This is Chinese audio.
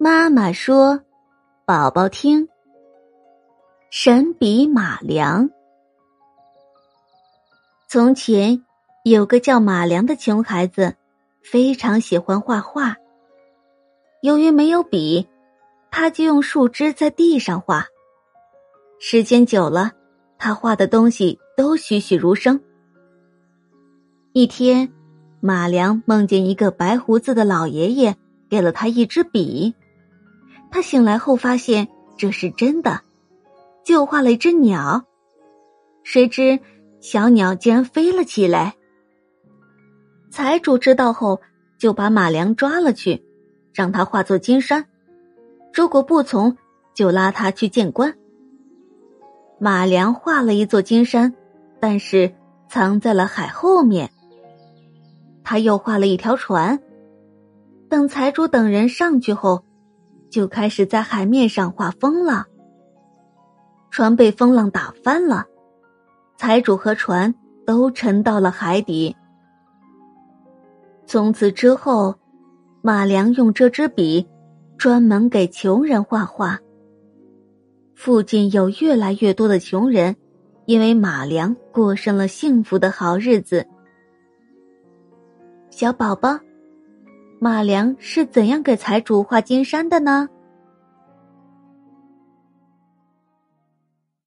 妈妈说：“宝宝听，神笔马良。从前有个叫马良的穷孩子，非常喜欢画画。由于没有笔，他就用树枝在地上画。时间久了，他画的东西都栩栩如生。一天，马良梦见一个白胡子的老爷爷给了他一支笔。他醒来后发现这是真的，就画了一只鸟。谁知小鸟竟然飞了起来。财主知道后，就把马良抓了去，让他化作金山。如果不从，就拉他去见官。马良画了一座金山，但是藏在了海后面。他又画了一条船，等财主等人上去后。就开始在海面上画风浪，船被风浪打翻了，财主和船都沉到了海底。从此之后，马良用这支笔专门给穷人画画。附近有越来越多的穷人，因为马良过上了幸福的好日子。小宝宝。马良是怎样给财主画金山的呢？